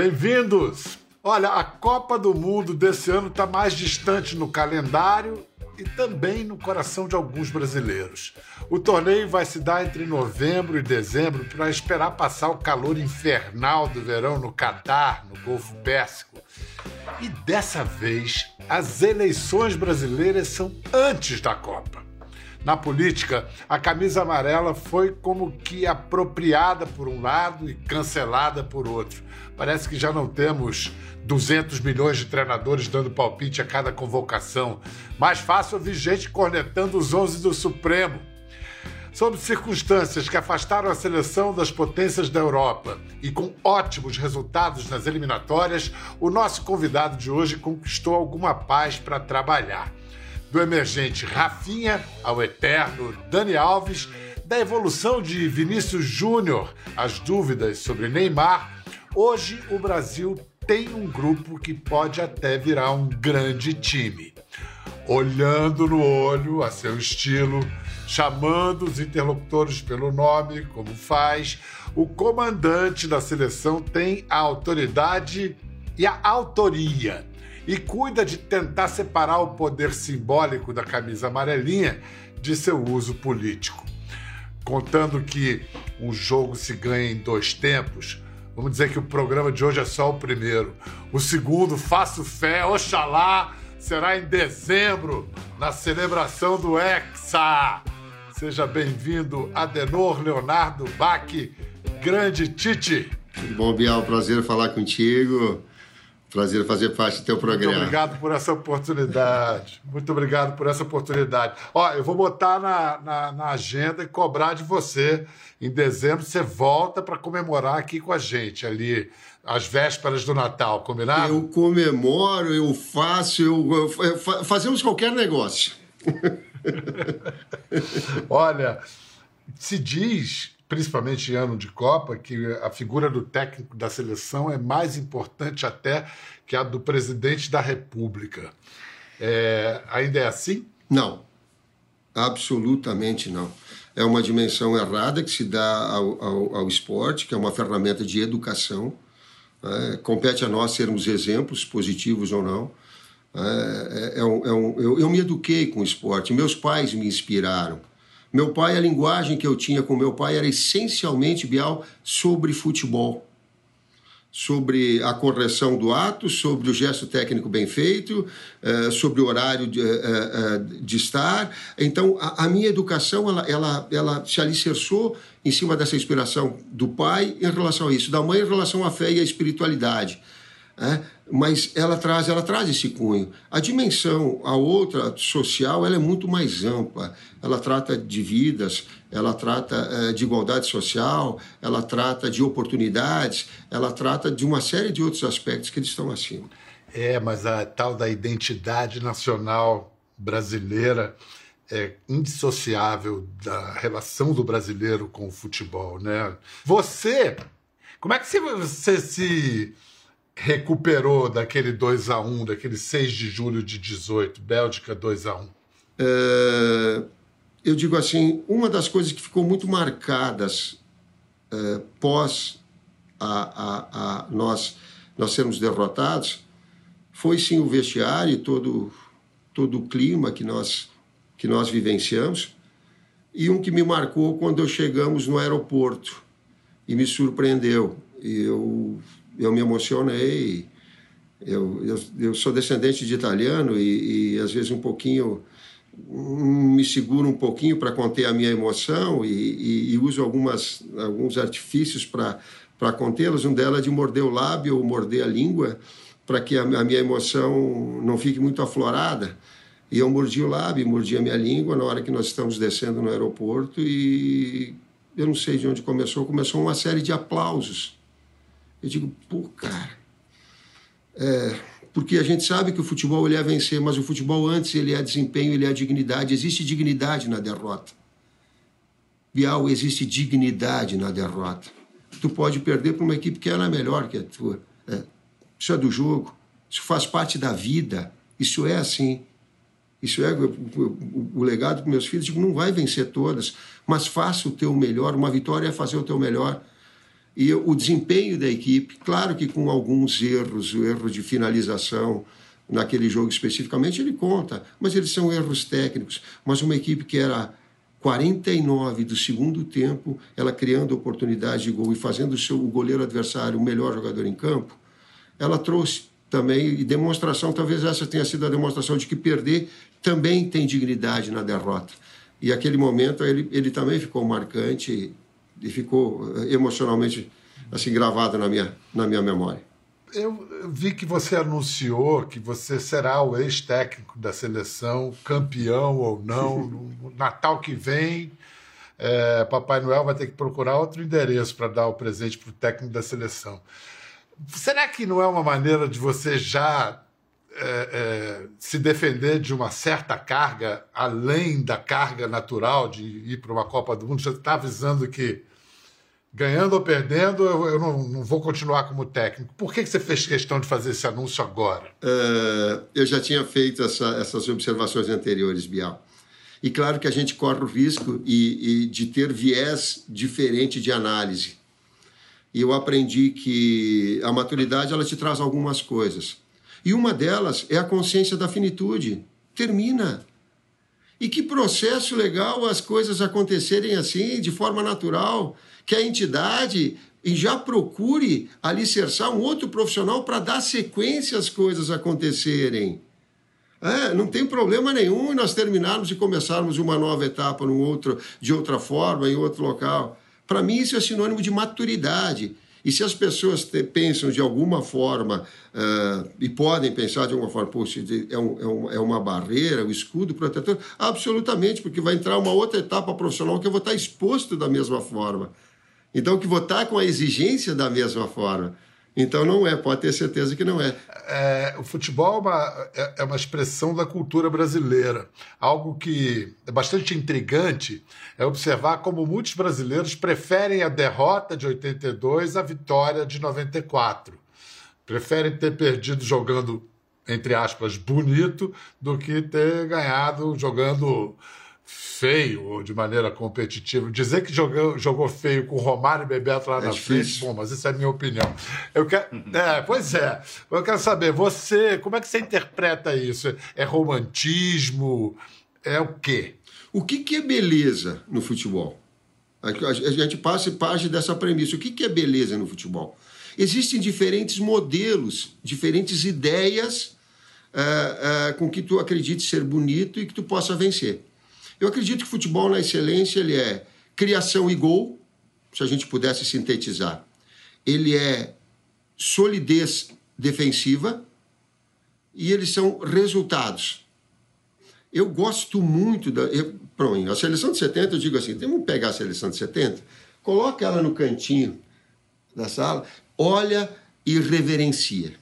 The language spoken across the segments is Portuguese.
Bem-vindos! Olha, a Copa do Mundo desse ano está mais distante no calendário e também no coração de alguns brasileiros. O torneio vai se dar entre novembro e dezembro para esperar passar o calor infernal do verão no Catar, no Golfo Pérsico. E dessa vez, as eleições brasileiras são antes da Copa. Na política, a camisa amarela foi como que apropriada por um lado e cancelada por outro. Parece que já não temos 200 milhões de treinadores dando palpite a cada convocação. Mais fácil ouvir gente cornetando os 11 do Supremo. Sob circunstâncias que afastaram a seleção das potências da Europa e com ótimos resultados nas eliminatórias, o nosso convidado de hoje conquistou alguma paz para trabalhar do emergente Rafinha ao eterno Dani Alves, da evolução de Vinícius Júnior às dúvidas sobre Neymar, hoje o Brasil tem um grupo que pode até virar um grande time. Olhando no olho, a seu estilo, chamando os interlocutores pelo nome, como faz, o comandante da seleção tem a autoridade e a autoria e cuida de tentar separar o poder simbólico da camisa amarelinha de seu uso político. Contando que um jogo se ganha em dois tempos, vamos dizer que o programa de hoje é só o primeiro. O segundo, faço fé, oxalá, será em dezembro, na celebração do Hexa. Seja bem-vindo, Adenor Leonardo Bach, grande Tite. Tudo bom, Bial? Prazer falar contigo. Prazer fazer parte do teu programa. Muito obrigado por essa oportunidade. Muito obrigado por essa oportunidade. Ó, eu vou botar na, na, na agenda e cobrar de você. Em dezembro você volta para comemorar aqui com a gente, ali, às vésperas do Natal, combinado? Eu comemoro, eu faço, eu, eu fazemos qualquer negócio. Olha, se diz principalmente em ano de Copa, que a figura do técnico da seleção é mais importante até que a do presidente da República. É, ainda é assim? Não, absolutamente não. É uma dimensão errada que se dá ao, ao, ao esporte, que é uma ferramenta de educação. É, compete a nós sermos exemplos, positivos ou não. É, é, é um, é um, eu, eu me eduquei com o esporte, meus pais me inspiraram. Meu pai, a linguagem que eu tinha com meu pai era essencialmente, Bial, sobre futebol. Sobre a correção do ato, sobre o gesto técnico bem feito, eh, sobre o horário de, eh, eh, estar. Então, a, minha educação ela, ela, ela se alicerçou em cima dessa inspiração do pai em relação a isso, da mãe em relação à fé e à espiritualidade. É? Mas ela traz, ela traz esse cunho. A dimensão, a outra social, ela é muito mais ampla. Ela trata de vidas, ela trata é, de igualdade social, ela trata de oportunidades, ela trata de uma série de outros aspectos que eles estão acima. É, mas a tal da identidade nacional brasileira é indissociável da relação do brasileiro com o futebol, né? Você, como é que você se recuperou daquele 2 a 1 daquele 6 de julho de 18, Bélgica 2 a 1 é, Eu digo assim, uma das coisas que ficou muito marcadas é, pós a, a, a nós, nós sermos derrotados foi sim o vestiário e todo, todo o clima que nós, que nós vivenciamos. E um que me marcou quando chegamos no aeroporto e me surpreendeu. Eu eu me emocionei. Eu, eu, eu sou descendente de italiano e, e, às vezes um pouquinho me seguro um pouquinho para conter a minha emoção e, e, e uso algumas, alguns artifícios para contê-los. Um delas é de morder o lábio ou morder a língua para que a, a, minha emoção não fique muito aflorada. E eu mordi o lábio, mordi a minha língua na hora que nós estamos descendo no aeroporto e eu não sei de onde começou, começou uma série de aplausos eu digo, pô, cara. É, porque a gente sabe que o futebol ele é vencer, mas o futebol antes ele é desempenho, ele é dignidade. Existe dignidade na derrota. Bial, existe dignidade na derrota. Tu pode perder para uma equipe que ela é melhor que a tua. É, isso é do jogo. Isso faz parte da vida. Isso é assim. Isso é o legado para meus filhos. Digo, não vai vencer todas, mas faça o teu melhor. Uma vitória é fazer o teu melhor. E o desempenho da equipe, claro que com alguns erros, o erro de finalização naquele jogo especificamente, ele conta, mas eles são erros técnicos. Mas uma equipe que era 49 do segundo tempo, ela criando oportunidade de gol e fazendo o, seu, o goleiro adversário o melhor jogador em campo, ela trouxe também, e demonstração, talvez essa tenha sido a demonstração de que perder também tem dignidade na derrota. E aquele momento ele, ele também ficou marcante e ficou eh, emocionalmente assim gravado na minha, na minha memória. Eu vi que você anunciou que você será o ex-técnico da seleção, campeão ou não, no Natal que vem. É, Papai Noel vai ter que procurar outro endereço para dar o presente para o técnico da seleção. Será que não é uma maneira de você já é, é, se defender de uma certa carga, além da carga natural de ir para uma Copa do Mundo? Você está avisando que ganhando ou perdendo, eu, eu não, não, vou continuar como técnico. Por que, que você fez questão de fazer esse anúncio agora? Uh, eu já tinha feito essa, essas observações anteriores, Bial. E claro que a gente corre o risco e, e de ter viés diferente de análise. E eu aprendi que a maturidade ela te traz algumas coisas. E uma delas é a consciência da finitude. Termina. E que processo legal as coisas acontecerem assim, de forma natural que a entidade e já procure alicerçar um outro profissional para dar sequência às coisas acontecerem. É, não tem problema nenhum nós terminarmos e começarmos uma nova etapa num outro, de outra forma, em outro local. Para mim, isso é sinônimo de maturidade. E se as pessoas te, pensam de alguma forma, uh, e podem pensar de alguma forma, poxa, é, um, é, um, é, uma barreira, um escudo protetor, absolutamente, porque vai entrar uma outra etapa profissional que eu vou estar exposto da mesma forma. Então, que votar com a exigência da mesma forma. Então, não é, pode ter certeza que não é. é o futebol é uma, é, é uma expressão da cultura brasileira. Algo que é bastante intrigante é observar como muitos brasileiros preferem a derrota de 82 à vitória de 94. Preferem ter perdido jogando, entre aspas, bonito, do que ter ganhado jogando feio ou de maneira competitiva. Dizer que jogou, jogou feio com Romário e Bebeto lá é na difícil. frente, bom, mas isso é a minha opinião. Eu quero, é, pois é. Eu quero saber, você, como é que você interpreta isso? É romantismo? É o quê? O que, que é beleza no futebol? A gente passa e parte dessa premissa. O que, que é beleza no futebol? Existem diferentes modelos, diferentes ideias uh, uh, com que tu acredite ser bonito e que tu possa vencer. Eu acredito que futebol na excelência ele é criação e gol, se a gente pudesse sintetizar. Ele é solidez defensiva e eles são resultados. Eu gosto muito da. Eu, pronto, a seleção de 70, eu digo assim: vamos pegar a seleção de 70, coloca ela no cantinho da sala, olha e reverencia.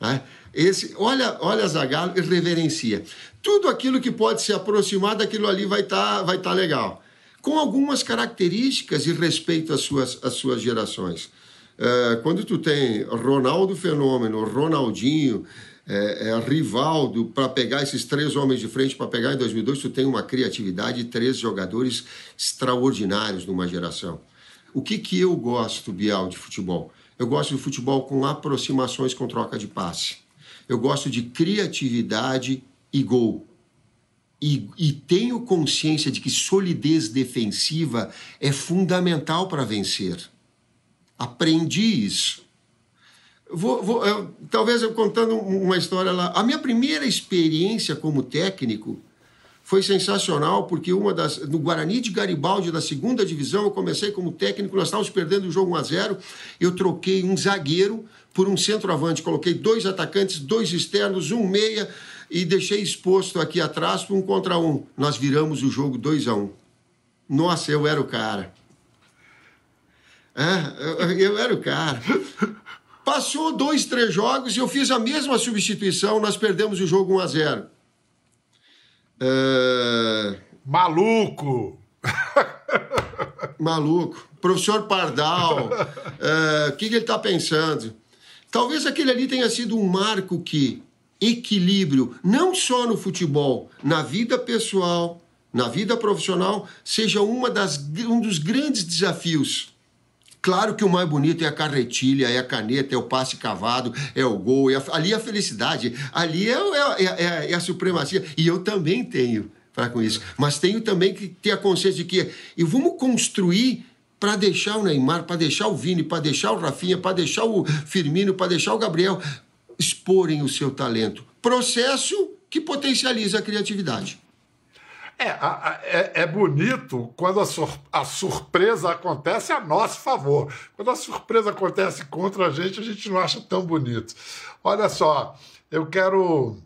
Né? Esse, olha, olha Zagallo e reverencia. Tudo aquilo que pode se aproximar daquilo ali vai estar tá, vai tá legal. Com algumas características e respeito às suas, às suas gerações. É, quando tu tem Ronaldo Fenômeno, Ronaldinho, é, é, Rivaldo, para pegar esses três homens de frente, para pegar em 2002, tu tem uma criatividade e três jogadores extraordinários numa geração. O que, que eu gosto, Bial, de futebol? Eu gosto de futebol com aproximações com troca de passe. Eu gosto de criatividade e gol. E, e tenho consciência de que solidez defensiva é fundamental para vencer. Aprendi isso. Vou, vou, eu, talvez eu contando uma história lá. A minha primeira experiência como técnico foi sensacional, porque uma das no Guarani de Garibaldi, da segunda divisão, eu comecei como técnico, nós estávamos perdendo o jogo 1 a 0 eu troquei um zagueiro por um centroavante, coloquei dois atacantes, dois externos, um meia, e deixei exposto aqui atrás um contra um. Nós viramos o jogo 2 a 1 um. Nossa, eu era o cara. É, eu, eu era o cara. Passou dois, três jogos e eu fiz a mesma substituição, nós perdemos o jogo 1 a 0 é... Maluco! Maluco. Professor Pardal, é, o que, que ele está pensando? Talvez aquele ali tenha sido um marco que equilíbrio, não só no futebol, na vida pessoal, na vida profissional, seja uma das, um dos grandes desafios Claro que o mais bonito é a carretilha, é a caneta, é o passe cavado, é o gol, é a, ali é a felicidade, ali é, é, é, é a supremacia. E eu também tenho para com isso. Mas tenho também que ter a consciência de que e vamos construir para deixar o Neymar, para deixar o Vini, para deixar o Rafinha, para deixar o Firmino, para deixar o Gabriel exporem o seu talento. Processo que potencializa a criatividade. É, é, é, bonito quando a, sur, a, surpresa acontece a nosso favor. Quando a surpresa acontece contra a gente, a gente não acha tão bonito. Olha só, eu quero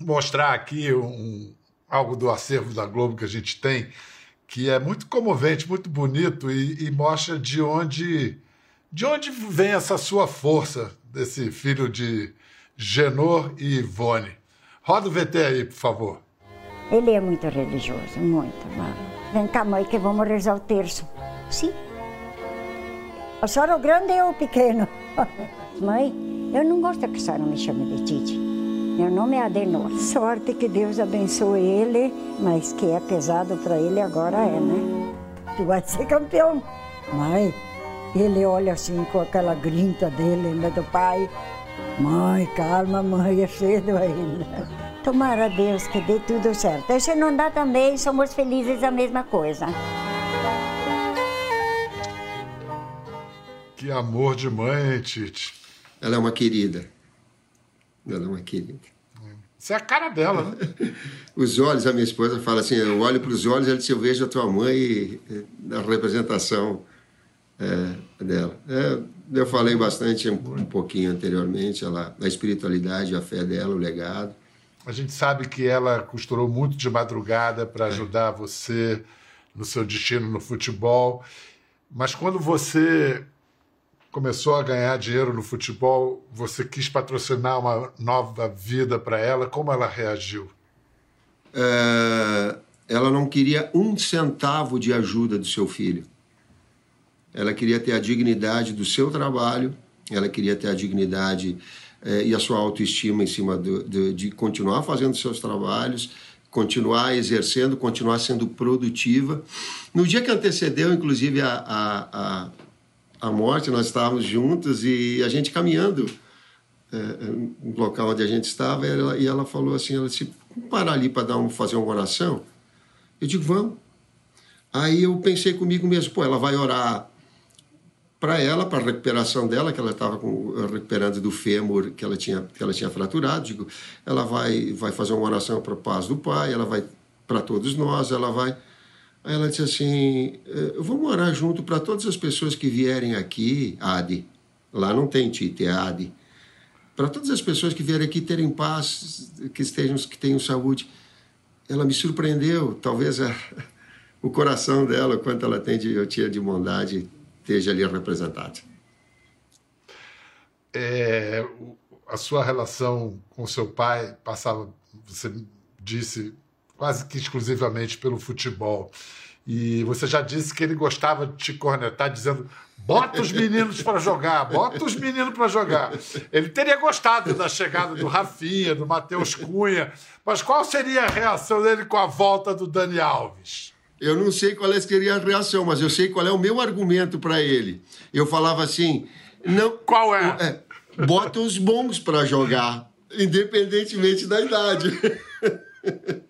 mostrar aqui um, algo do acervo da Globo que a gente tem, que é muito comovente, muito bonito e, e mostra de onde, de onde vem essa sua força, desse filho de Genor e Ivone. Roda o VT aí, por favor. Ele é muito religioso, muito. Vem cá, mãe, que vamos rezar o terço. Sim. A senhora o grande é o pequeno. mãe, eu não gosto que a senhora me chame de Titi. Meu nome é Adenor. Sorte que Deus abençoe ele, mas que é pesado para ele agora é, né? Tu vai ser campeão. Mãe, ele olha assim com aquela grinta dele, né, do pai. Mãe, calma, mãe, é cedo ainda. Tomara a Deus que dê tudo certo. E se não dá também, somos felizes a mesma coisa. Que amor de mãe, Tite. Ela é uma querida. Ela é uma querida. Isso é a cara dela, né? os olhos, a minha esposa fala assim: eu olho para os olhos, ela diz, eu vejo a tua mãe na representação é, dela. É, eu falei bastante um, um, pouquinho anteriormente, ela, a espiritualidade, a fé dela, o legado. A gente sabe que ela costurou muito de madrugada para ajudar você no seu destino no futebol. Mas quando você começou a ganhar dinheiro no futebol, você quis patrocinar uma nova vida para ela. Como ela reagiu? É, ela não queria um centavo de ajuda do seu filho ela queria ter a dignidade do seu trabalho, ela queria ter a dignidade eh, e a sua autoestima em cima do, do, de continuar fazendo seus trabalhos, continuar exercendo, continuar sendo produtiva. No dia que antecedeu, inclusive, a, a, a, a morte, nós estávamos juntos e a gente caminhando eh, no local onde a gente estava e ela, e ela falou assim, ela disse, vamos parar ali para um, fazer uma oração? Eu digo, vamos. Aí eu pensei comigo mesmo, pô, ela vai orar para ela, para a recuperação dela, que ela estava recuperando do fêmur que ela tinha, que ela tinha fraturado. Digo, ela vai, vai fazer uma oração para a paz do Pai, ela vai para todos nós, ela vai. Aí ela disse assim: eh, vamos orar junto para todas as pessoas que vierem aqui, Adi. Lá não tem Tite, é Adi. Para todas as pessoas que vierem aqui terem paz, que estejam, que tenham saúde. Ela me surpreendeu, talvez a, o coração dela, quanto ela tem de, eu tinha de bondade, esteja ali representado. É, a sua relação com seu pai passava, você disse, quase que exclusivamente pelo futebol. E você já disse que ele gostava de te cornetar, dizendo: bota os meninos para jogar, bota os meninos para jogar. Ele teria gostado da chegada do Rafinha, do Matheus Cunha, mas qual seria a reação dele com a volta do Dani Alves? Eu não sei qual é seria a reação, mas eu sei qual é o meu argumento para ele. Eu falava assim: não. Qual é? é bota os bons para jogar, independentemente da idade.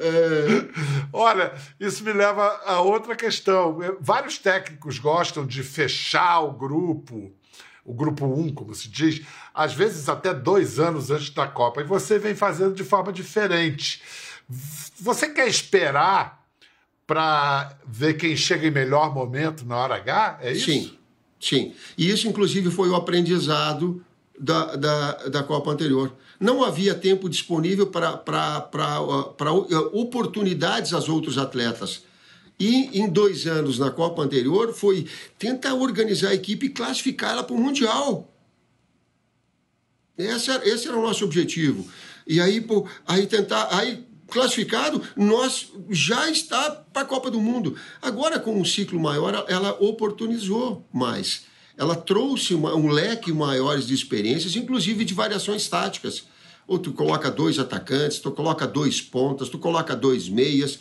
É... Olha, isso me leva a outra questão. Vários técnicos gostam de fechar o grupo, o grupo 1, um, como se diz, às vezes até dois anos antes da Copa, e você vem fazendo de forma diferente. Você quer esperar para ver quem chega em melhor momento na hora H? É isso? Sim, sim. E isso, inclusive, foi o aprendizado da, da, da Copa anterior. Não havia tempo disponível para oportunidades aos outros atletas. E em dois anos na Copa anterior foi tentar organizar a equipe e classificá-la para o Mundial. Esse era, esse era o nosso objetivo. E aí, pô, aí tentar. Aí classificado, nós já está para a Copa do Mundo. Agora, com um ciclo maior, ela oportunizou mais. Ela trouxe uma, um leque maior de experiências, inclusive de variações táticas. Ou tu coloca dois atacantes, tu coloca dois pontas, tu coloca dois meias.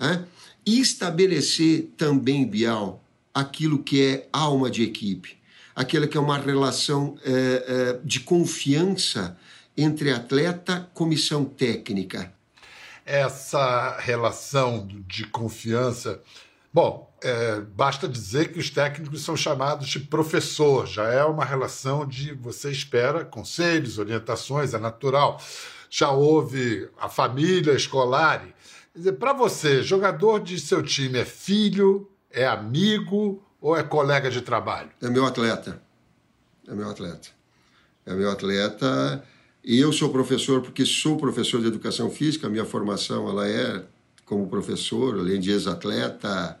Né? E estabelecer também, Bial, aquilo que é alma de equipe, aquela que é uma relação é, é, de confiança entre atleta comissão técnica. Essa relação de confiança. Bom, é, basta dizer que os técnicos são chamados de professor, já é uma relação de você espera conselhos, orientações, é natural. Já houve a família escolar. Para você, jogador de seu time é filho, é amigo ou é colega de trabalho? É meu atleta. É meu atleta. É meu atleta. E eu sou professor porque sou professor de educação física. Minha formação ela é como professor, além de ex-atleta.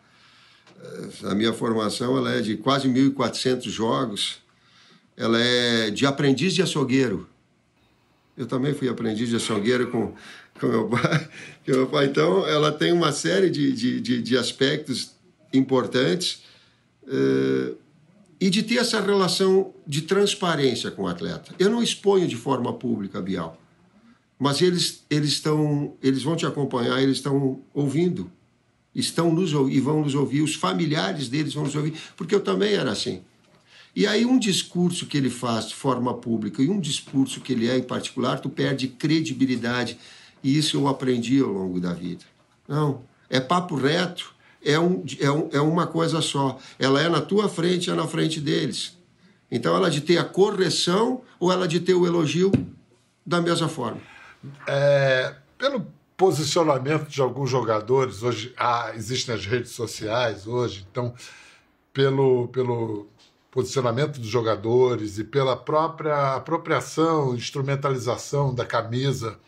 A minha formação ela é de quase 1.400 jogos. Ela é de aprendiz de açougueiro. Eu também fui aprendiz de açougueiro com, com meu pai. Com meu pai. Então, ela tem uma série de, de, de, de aspectos importantes uh, e de ter essa relação de transparência com o atleta. Eu não exponho de forma pública, Bial, mas eles eles estão eles vão te acompanhar, eles estão ouvindo, estão nos e vão nos ouvir, os familiares deles vão nos ouvir, porque eu também era assim. E aí um discurso que ele faz de forma pública e um discurso que ele é em particular, tu perde credibilidade. E isso eu aprendi ao longo da vida. Não, é papo reto é, um, é, um, é uma coisa só. Ela é na tua frente, é na frente deles. Então, ela de ter a correção ou ela de ter o elogio da mesma forma? É, pelo posicionamento de alguns jogadores, hoje ah, existem as redes sociais hoje, então, pelo, pelo posicionamento dos jogadores e pela própria apropriação, instrumentalização da camisa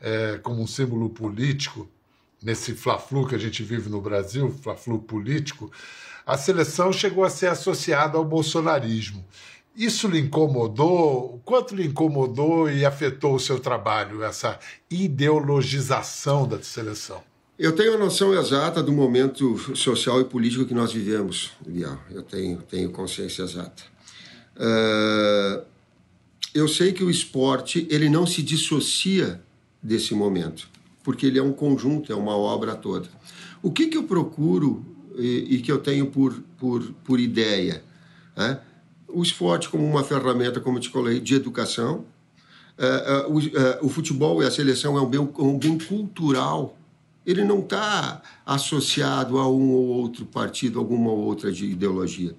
é, como um símbolo político, nesse fla-flu que a gente vive no Brasil, fla-flu político, a seleção chegou a ser associada ao bolsonarismo. Isso lhe incomodou? Quanto lhe incomodou e afetou o seu trabalho, essa ideologização da seleção? Eu tenho a noção exata do momento social e político que nós vivemos, Bial. Eu tenho, tenho consciência exata. Uh, eu sei que o esporte ele não se dissocia desse momento porque ele é um conjunto, é uma obra toda. O que, que eu procuro e, e que eu tenho por, por, por ideia? Né? O esporte como uma ferramenta, como eu te falei, de educação. Uh, uh, o, futebol e a seleção é um bem, um bem cultural. Ele não está associado a um ou outro partido, alguma outra de ideologia.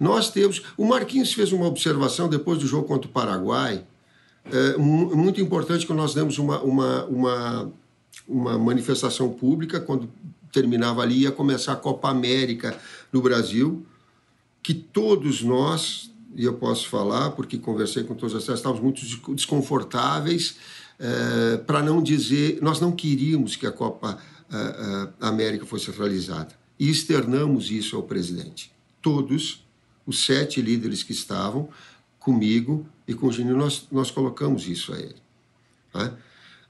Nós temos. O Marquinhos fez uma observação depois do jogo contra o Paraguai, muito importante que nós demos uma, uma, uma uma manifestação pública, quando terminava ali, ia começar a Copa América no Brasil, que todos nós, e eu posso falar, porque conversei com todos vocês, estávamos muito desconfortáveis, é, para não dizer, nós não queríamos que a Copa a, eh, a eh, América fosse realizada. E externamos isso ao presidente. Todos, os sete líderes que estavam comigo e com o Genil, nós, nós colocamos isso a ele. Né?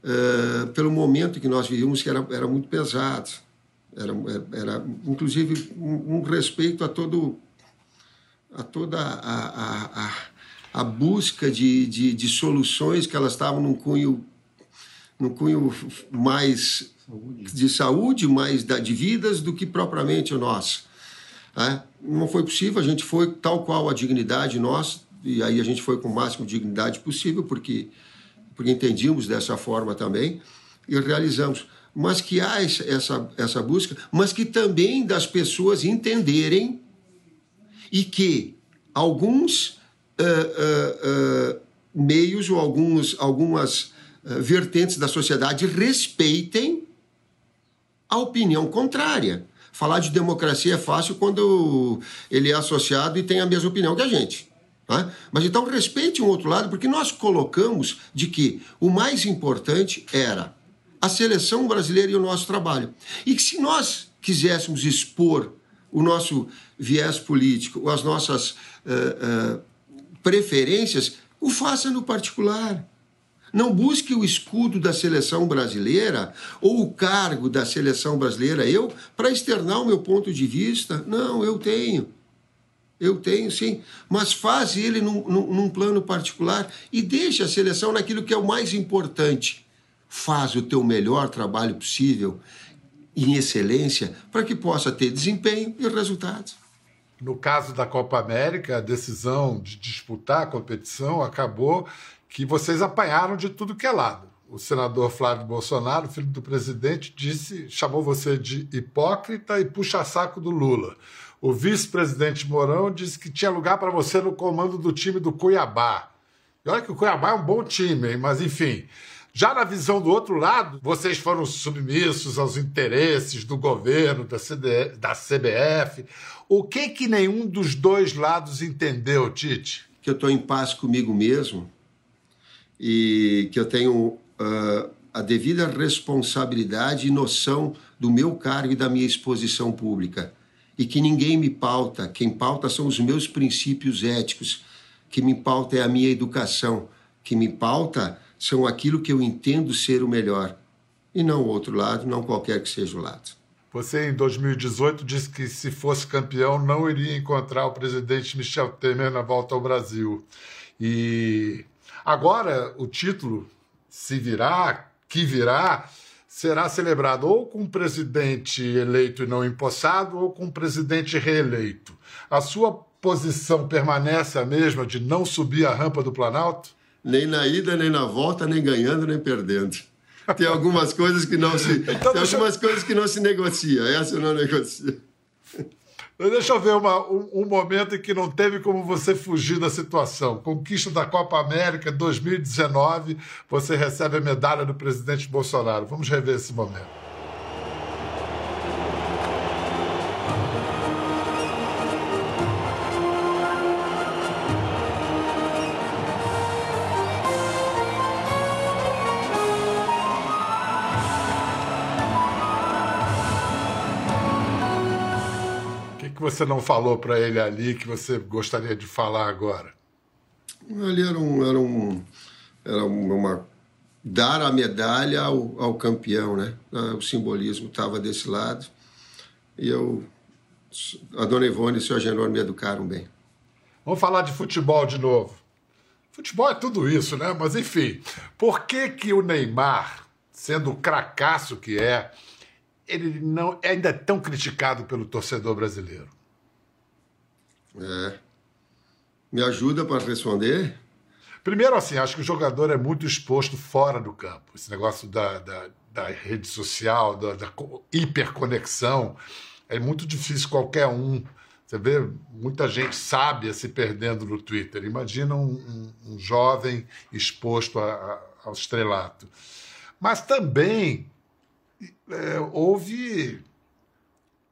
Uh, pelo momento que nós vivíamos, que era, era muito pesado. Era, era inclusive, um, um respeito a todo a toda a, a, a, a busca de, de, de, soluções que elas estavam num cunho, num cunho mais saúde. de saúde, mais da, de vidas do que propriamente o nosso. É? Não foi possível, a gente foi tal qual a dignidade nossa, e aí a gente foi com o máximo de dignidade possível, porque porque entendíamos dessa forma também e realizamos. Mas que há essa, essa busca, mas que também das pessoas entenderem e que alguns uh, uh, uh, meios ou alguns, algumas vertentes da sociedade respeitem a opinião contrária. Falar de democracia é fácil quando ele é associado e tem a mesma opinião que a gente. Tá? Mas então respeite um outro lado, porque nós colocamos de que o mais importante era a seleção brasileira e o nosso trabalho. E que se nós quiséssemos expor o nosso viés político, as nossas uh, uh, preferências, o faça no particular. Não busque o escudo da seleção brasileira ou o cargo da seleção brasileira, eu, para externar o meu ponto de vista. Não, eu tenho. Eu tenho sim, mas faz ele num, num, num, plano particular e deixa a seleção naquilo que é o mais importante. Faz o teu melhor trabalho possível, em excelência, para que possa ter desempenho e resultados. No caso da Copa América, a decisão de disputar a competição acabou que vocês apanharam de tudo que é lado. O senador Flávio Bolsonaro, filho do presidente, disse, chamou você de hipócrita e puxa-saco do Lula. O vice-presidente Mourão disse que tinha lugar para você no comando do time do Cuiabá. E olha que o Cuiabá é um bom time, hein? mas enfim. Já na visão do outro lado, vocês foram submissos aos interesses do governo, da, da CBF. O que que nenhum dos dois lados entendeu, Tite? Que eu estou em paz comigo mesmo e que eu tenho uh, a devida responsabilidade e noção do meu cargo e da minha exposição pública. E que ninguém me pauta, quem pauta são os meus princípios éticos, que me pauta é a minha educação, que me pauta são aquilo que eu entendo ser o melhor, e não o outro lado, não qualquer que seja o lado. Você, em 2018, disse que se fosse campeão não iria encontrar o presidente Michel Temer na volta ao Brasil. E agora o título, se virá, que virá, será celebrado ou com um presidente eleito e não empossado ou com um presidente reeleito. A sua posição permanece a mesma de não subir a rampa do Planalto? nem na ida, nem na volta, nem ganhando, nem perdendo. Tem algumas coisas que não se. Então, tem algumas coisas que não se negocia. Essa eu não negocio. Deixa eu ver uma, um, um, momento em que não teve como você fugir da situação. Conquista da Copa América 2019, você recebe a medalha do presidente Bolsonaro. Vamos rever esse momento. Você não falou para ele ali que você gostaria de falar agora? Ali era um, era um, era uma dar a medalha ao, ao campeão, né? O simbolismo estava desse lado e eu, a Dona Ivone e o seu Agenor me educaram bem. Vamos falar de futebol de novo. Futebol é tudo isso, né? Mas enfim, por que que o Neymar, sendo o cracaço que é, ele não é ainda é tão criticado pelo torcedor brasileiro? É. Me ajuda para responder? Primeiro, assim, acho que o jogador é muito exposto fora do campo. Esse negócio da, da, da rede social, da, da hiperconexão, é muito difícil qualquer um. Você vê muita gente sábia se perdendo no Twitter. Imagina um, um, um jovem exposto a, a, ao estrelato. Mas também é, houve.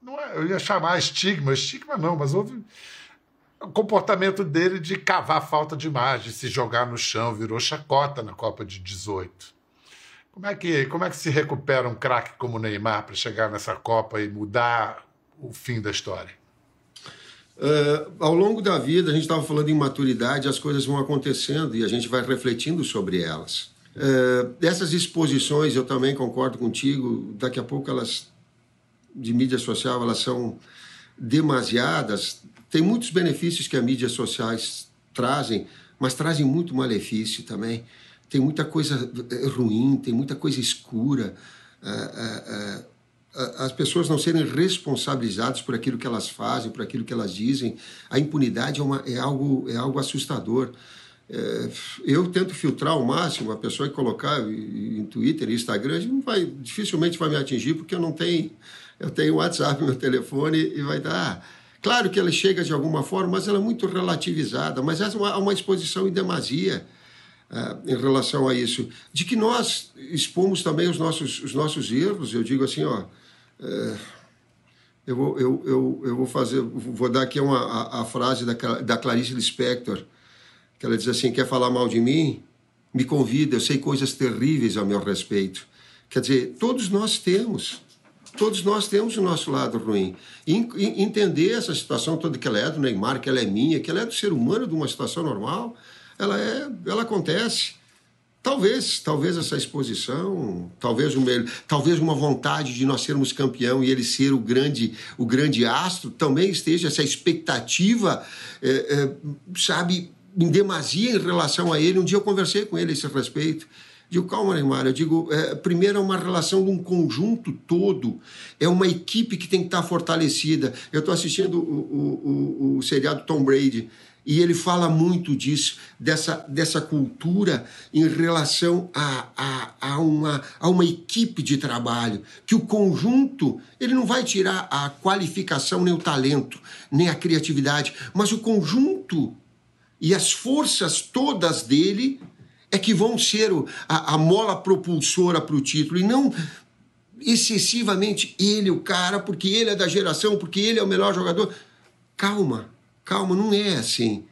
Não é, eu ia chamar estigma, estigma não, mas houve o comportamento dele de cavar falta de imagem, se jogar no chão, virou chacota na Copa de 18. Como é que, como é que se recupera um craque como o Neymar para chegar nessa Copa e mudar o fim da história? Uh, ao longo da vida, a gente estava falando em maturidade, as coisas vão acontecendo e a gente vai refletindo sobre elas. Uh, essas exposições, eu também concordo contigo, daqui a pouco elas, de mídia social, elas são demasiadas, tem muitos benefícios que as mídias sociais trazem, mas trazem muito malefício também. Tem muita coisa eh, ruim, tem muita coisa escura. Eh, eh, as pessoas não serem responsabilizadas por aquilo que elas fazem, por aquilo que elas dizem. A impunidade é, uma, é, algo, é algo assustador. eu tento filtrar ao máximo a pessoa que colocar em Twitter e Instagram, não vai, dificilmente vai me atingir, porque eu não tenho. Eu tenho WhatsApp no meu telefone e vai dar. Claro que ela chega de alguma forma, mas ela é muito relativizada, mas há uma, uma exposição em demasia uh, em relação a isso. De que nós expomos também os nossos, os nossos erros, eu digo assim, ó. Uh, eu, vou, eu, eu, eu vou fazer, vou dar aqui uma, a, a frase da, da Clarice Lispector, que ela diz assim: quer falar mal de mim? Me convida, eu sei coisas terríveis a meu respeito. Quer dizer, todos nós temos todos nós temos o nosso lado ruim. E, entender essa situação toda que ela é do Neymar, que ela é minha, que ela é do ser humano, de uma situação normal, ela é, ela acontece. Talvez, talvez essa exposição, talvez uma, talvez uma vontade de nós sermos campeão e ele ser o grande, o grande astro, também esteja essa expectativa, é, é, sabe, em demasia em relação a ele. Um dia eu conversei com ele a esse respeito Digo, calma, Neymar. Eu digo, é, primeiro é uma relação de um conjunto todo, é uma equipe que tem que estar fortalecida. Eu estou assistindo o, o, o, o seriado Tom Brady. E ele fala muito disso, dessa, dessa cultura em relação a, a, a, uma, a uma equipe de trabalho, que o conjunto, ele não vai tirar a qualificação, nem o talento, nem a criatividade, mas o conjunto e as forças todas dele é que vão ser a, a mola propulsora para o título, e não excessivamente ele, o cara, porque ele é da geração, porque ele é o melhor jogador. Calma, Calma, não é assim.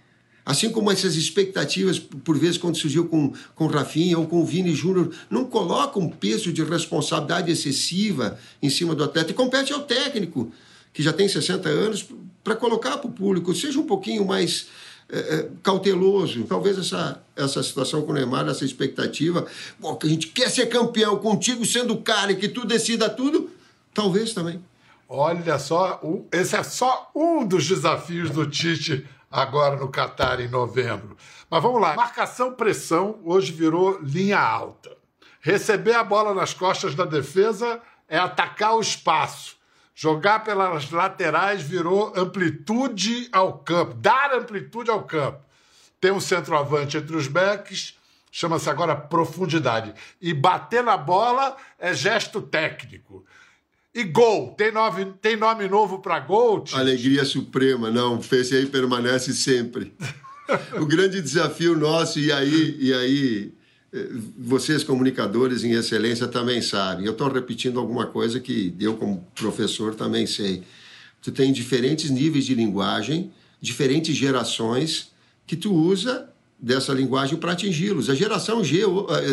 Assim como essas expectativas, por vezes, quando surgiu com, com Rafinha ou com o Vini Júnior, não colocam um peso de responsabilidade excessiva em cima do atleta. E compete ao técnico, que já tem 60 anos, para colocar para o público. Seja um pouquinho mais é, é, cauteloso. Talvez essa, essa situação com o Neymar, essa expectativa, bom, que a gente quer ser campeão contigo sendo cara e que tu decida tudo, talvez também. Olha só, esse é só um dos desafios do Tite agora no Catar em novembro. Mas vamos lá, marcação-pressão hoje virou linha alta. Receber a bola nas costas da defesa é atacar o espaço. Jogar pelas laterais virou amplitude ao campo, dar amplitude ao campo. Tem um centroavante entre os backs, chama-se agora profundidade. E bater na bola é gesto técnico. E gol, tem nome, tem nome novo para gol? Tite? Alegria suprema, não, esse aí permanece sempre. o grande desafio nosso, e aí, e aí vocês comunicadores em excelência também sabem. Eu estou repetindo alguma coisa que eu, como professor, também sei. Tu tem diferentes níveis de linguagem, diferentes gerações que tu usa dessa linguagem para atingi-los. A geração G,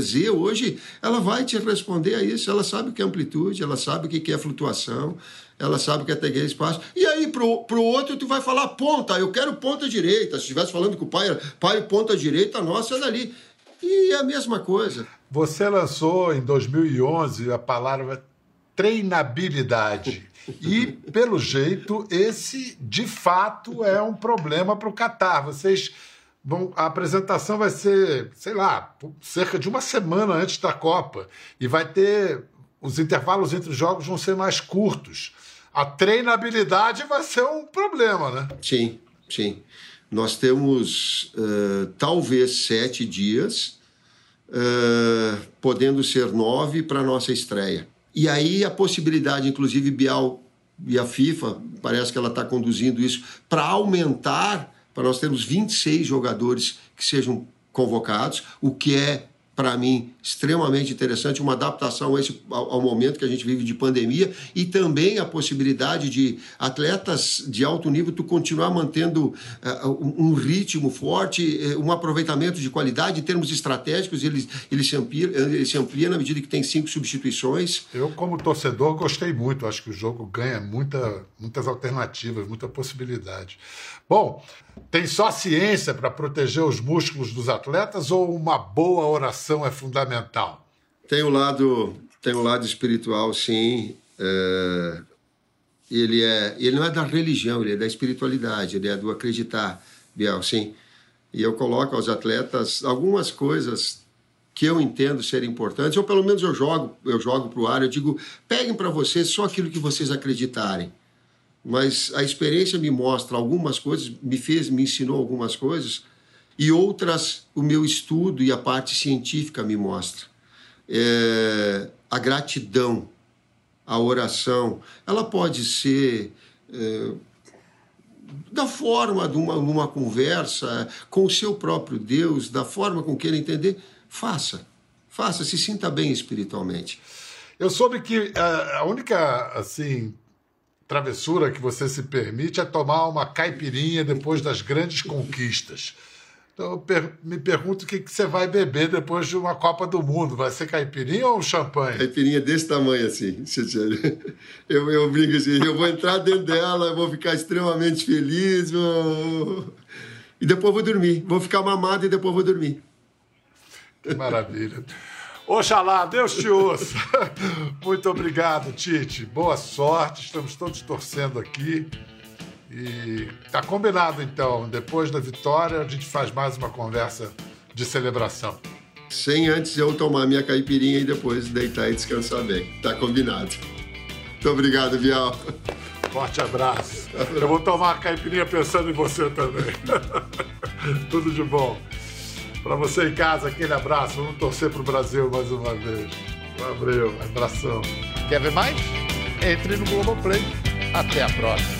Z hoje, ela vai te responder a isso. Ela sabe o que é amplitude, ela sabe o que é flutuação, ela sabe o que é ter espaço. E aí, pro, pro outro, tu vai falar ponta, eu quero ponta direita. Se estivesse falando com o pai, pai ponta direita, nossa, é dali. E é a mesma coisa. Você lançou em 2011 a palavra treinabilidade. E, pelo jeito, esse de fato é um problema para o Catar. Vocês Bom, a apresentação vai ser, sei lá, cerca de uma semana antes da Copa. E vai ter. Os intervalos entre os jogos vão ser mais curtos. A treinabilidade vai ser um problema, né? Sim, sim. Nós temos uh, talvez sete dias, uh, podendo ser nove para a nossa estreia. E aí a possibilidade, inclusive, Bial e a FIFA, parece que ela está conduzindo isso, para aumentar para nós termos 26 jogadores que sejam convocados, o que é para mim, extremamente interessante, uma adaptação esse, ao, ao, momento que a gente vive de pandemia e também a possibilidade de atletas de alto nível tu continuar mantendo uh, um ritmo forte, uh, um aproveitamento de qualidade em termos estratégicos, ele, ele, se amplia, ele se amplia na medida que tem cinco substituições. Eu, como torcedor, gostei muito, acho que o jogo ganha muita, muitas alternativas, muita possibilidade. Bom, tem só ciência para proteger os músculos dos atletas ou uma boa oração é fundamental? Tem o lado, tem o lado espiritual, sim. É, ele é, ele não é da religião, ele é da espiritualidade, ele é do acreditar, Biel, sim. E eu coloco aos atletas algumas coisas que eu entendo ser importantes, ou pelo menos eu jogo, eu jogo para o ar, eu digo, peguem para vocês só aquilo que vocês acreditarem mas a experiência me mostra algumas coisas, me fez, me ensinou algumas coisas, e outras o meu estudo e a parte científica me mostra. É, a gratidão, a oração, ela pode ser é, da forma de uma, uma conversa com o seu próprio Deus, da forma com que ele entender, faça, faça, se sinta bem espiritualmente. Eu soube que é, a única assim travessura que você se permite é tomar uma caipirinha depois das grandes conquistas. Então, per me pergunto o que, que, você vai beber depois de uma Copa do Mundo. Vai ser caipirinha ou champanhe? Caipirinha desse tamanho, assim. Eu, eu brinco assim, eu vou entrar dentro dela, eu vou ficar extremamente feliz, vou... e depois vou dormir. Vou ficar mamado e depois vou dormir. Que maravilha. Oxalá, Deus te ouça. Muito obrigado, Tite. Boa sorte, estamos todos torcendo aqui. E tá combinado então, depois da vitória a gente faz mais uma conversa de celebração. sem antes eu tomar minha caipirinha e depois deitar e descansar bem. Tá combinado. Muito obrigado, Bial. Forte abraço. Eu vou tomar a caipirinha pensando em você também. Tudo de bom. Para você em casa, aquele abraço. Vamos torcer para o Brasil mais uma vez. Valeu, abração. Quer ver mais? Entre no Globoplay. Até a próxima.